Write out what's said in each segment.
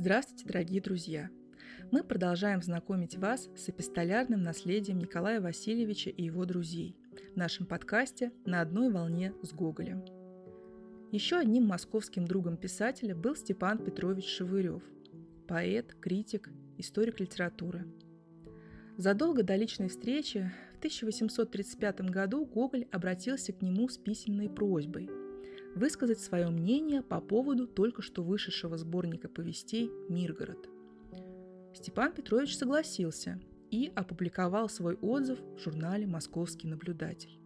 Здравствуйте, дорогие друзья! Мы продолжаем знакомить вас с эпистолярным наследием Николая Васильевича и его друзей в нашем подкасте «На одной волне с Гоголем». Еще одним московским другом писателя был Степан Петрович Шевырев, поэт, критик, историк литературы. Задолго до личной встречи в 1835 году Гоголь обратился к нему с письменной просьбой – высказать свое мнение по поводу только что вышедшего сборника повестей «Миргород». Степан Петрович согласился и опубликовал свой отзыв в журнале «Московский наблюдатель».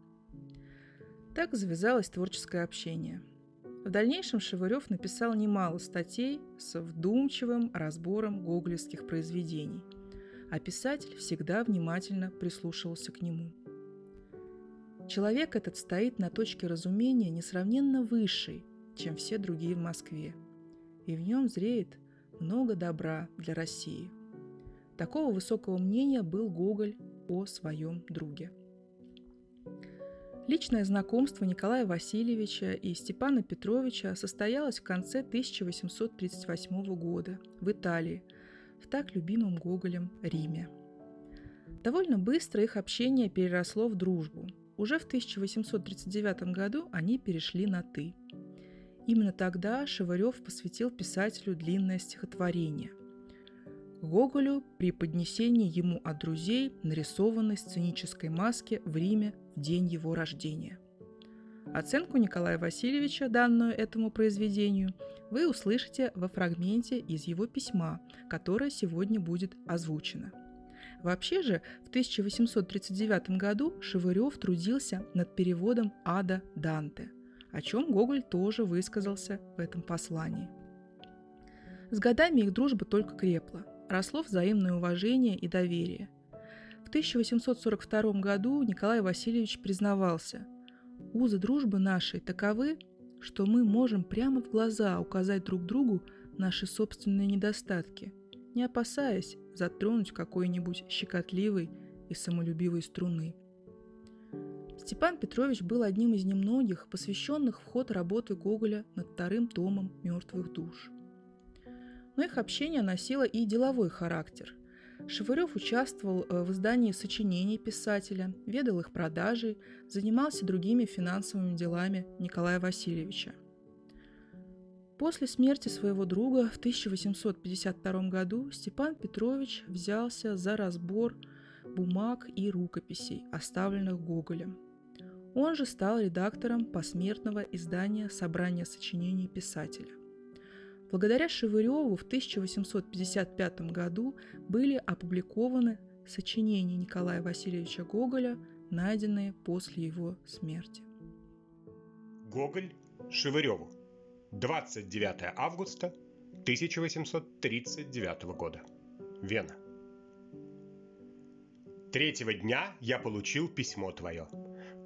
Так завязалось творческое общение. В дальнейшем Шевырев написал немало статей с вдумчивым разбором гоголевских произведений, а писатель всегда внимательно прислушивался к нему – Человек этот стоит на точке разумения несравненно высшей, чем все другие в Москве, и в нем зреет много добра для России. Такого высокого мнения был Гоголь о своем друге. Личное знакомство Николая Васильевича и Степана Петровича состоялось в конце 1838 года в Италии, в так любимом Гоголем Риме. Довольно быстро их общение переросло в дружбу – уже в 1839 году они перешли на «ты». Именно тогда Шевырев посвятил писателю длинное стихотворение. Гоголю при поднесении ему от друзей нарисованной сценической маски в Риме в день его рождения. Оценку Николая Васильевича, данную этому произведению, вы услышите во фрагменте из его письма, которое сегодня будет озвучено – Вообще же, в 1839 году Шевырев трудился над переводом Ада Данте, о чем Гоголь тоже высказался в этом послании. С годами их дружба только крепла, росло взаимное уважение и доверие. В 1842 году Николай Васильевич признавался, «Узы дружбы нашей таковы, что мы можем прямо в глаза указать друг другу наши собственные недостатки, не опасаясь затронуть какой-нибудь щекотливой и самолюбивой струны. Степан Петрович был одним из немногих, посвященных в ход работы Гоголя над вторым томом «Мертвых душ». Но их общение носило и деловой характер. Шевырев участвовал э, в издании сочинений писателя, ведал их продажей, занимался другими финансовыми делами Николая Васильевича – После смерти своего друга в 1852 году Степан Петрович взялся за разбор бумаг и рукописей, оставленных Гоголем. Он же стал редактором посмертного издания «Собрание сочинений писателя». Благодаря Шевыреву в 1855 году были опубликованы сочинения Николая Васильевича Гоголя, найденные после его смерти. Гоголь Шевыреву 29 августа 1839 года. Вена. Третьего дня я получил письмо твое.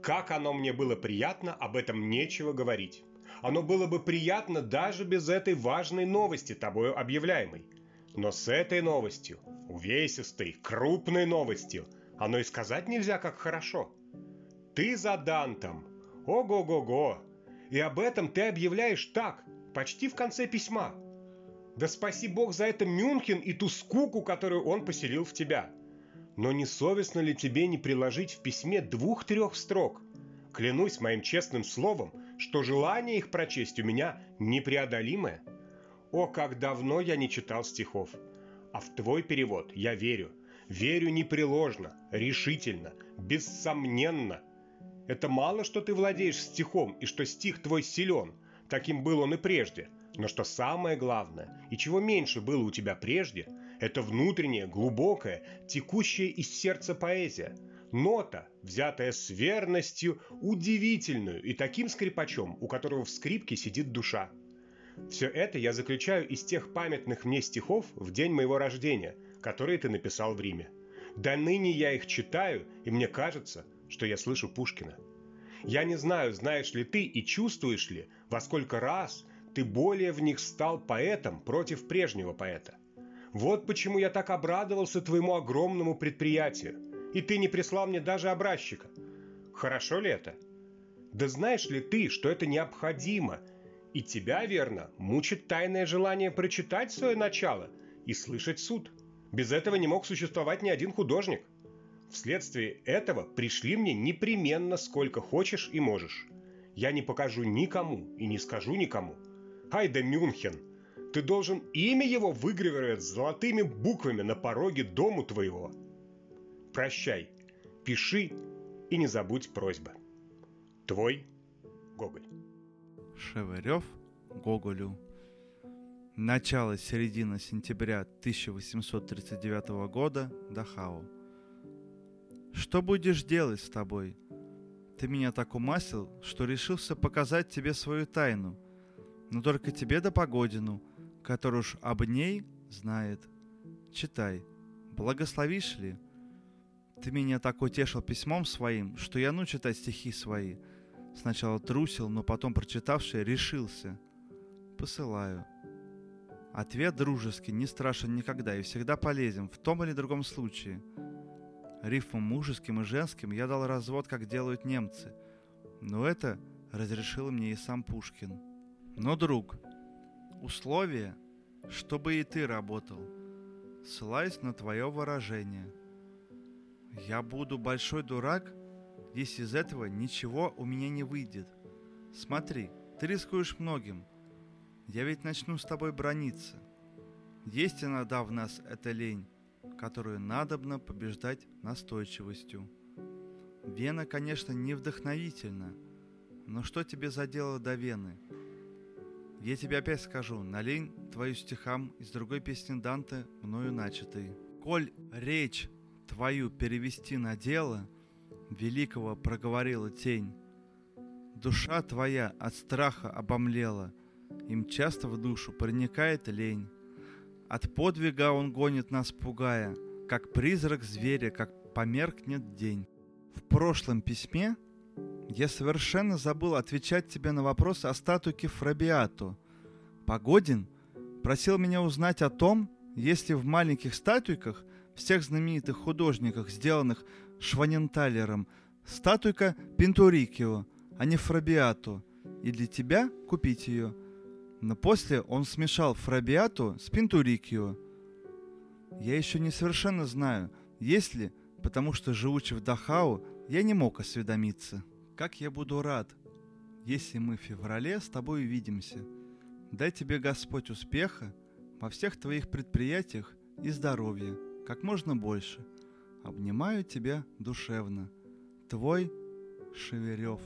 Как оно мне было приятно, об этом нечего говорить. Оно было бы приятно даже без этой важной новости, тобою объявляемой. Но с этой новостью, увесистой, крупной новостью, оно и сказать нельзя, как хорошо. Ты за Дантом. Ого-го-го, и об этом ты объявляешь так, почти в конце письма. Да спаси Бог за это Мюнхен и ту скуку, которую он поселил в тебя. Но не совестно ли тебе не приложить в письме двух-трех строк? Клянусь моим честным словом, что желание их прочесть у меня непреодолимое. О, как давно я не читал стихов. А в твой перевод я верю. Верю непреложно, решительно, бессомненно, это мало, что ты владеешь стихом и что стих твой силен. Таким был он и прежде. Но что самое главное, и чего меньше было у тебя прежде, это внутренняя, глубокая, текущая из сердца поэзия. Нота, взятая с верностью, удивительную и таким скрипачом, у которого в скрипке сидит душа. Все это я заключаю из тех памятных мне стихов в день моего рождения, которые ты написал в Риме. До ныне я их читаю, и мне кажется – что я слышу Пушкина. Я не знаю, знаешь ли ты и чувствуешь ли, во сколько раз ты более в них стал поэтом против прежнего поэта. Вот почему я так обрадовался твоему огромному предприятию, и ты не прислал мне даже образчика. Хорошо ли это? Да знаешь ли ты, что это необходимо, И тебя, верно, мучит тайное желание прочитать свое начало и слышать суд. Без этого не мог существовать ни один художник. Вследствие этого пришли мне непременно сколько хочешь и можешь. Я не покажу никому и не скажу никому. Ай да Мюнхен! Ты должен имя его выгравировать золотыми буквами на пороге дому твоего. Прощай, пиши и не забудь просьбы. Твой Гоголь. Шевырев Гоголю. Начало-середина сентября 1839 года, Дахау. Что будешь делать с тобой? Ты меня так умасил, что решился показать тебе свою тайну. Но только тебе да Погодину, который уж об ней знает. Читай. Благословишь ли? Ты меня так утешил письмом своим, что я ну читать стихи свои. Сначала трусил, но потом, прочитавший, решился. Посылаю. Ответ дружеский, не страшен никогда и всегда полезен в том или другом случае. Рифмам мужеским и женским я дал развод, как делают немцы. Но это разрешил мне и сам Пушкин. Но, друг, условие, чтобы и ты работал, ссылаясь на твое выражение. Я буду большой дурак, если из этого ничего у меня не выйдет. Смотри, ты рискуешь многим. Я ведь начну с тобой брониться. Есть иногда в нас эта лень, которую надобно побеждать настойчивостью. Вена, конечно, не вдохновительна, но что тебе за дело до Вены? Я тебе опять скажу, налень твою стихам из другой песни Данте, мною начатой. Коль речь твою перевести на дело, великого проговорила тень, душа твоя от страха обомлела, им часто в душу проникает лень. От подвига он гонит нас, пугая, как призрак зверя, как померкнет день. В прошлом письме я совершенно забыл отвечать тебе на вопрос о статуке Фрабиату. Погодин просил меня узнать о том, если в маленьких статуйках всех знаменитых художниках, сделанных Шваненталером, статуйка Пинтурикио, а не Фрабиату, и для тебя купить ее – но после он смешал Фрабиату с Пинтурикио. Я еще не совершенно знаю, есть ли, потому что, живучи в Дахау, я не мог осведомиться. Как я буду рад, если мы в феврале с тобой увидимся. Дай тебе Господь успеха во всех твоих предприятиях и здоровья, как можно больше. Обнимаю тебя душевно. Твой Шеверев.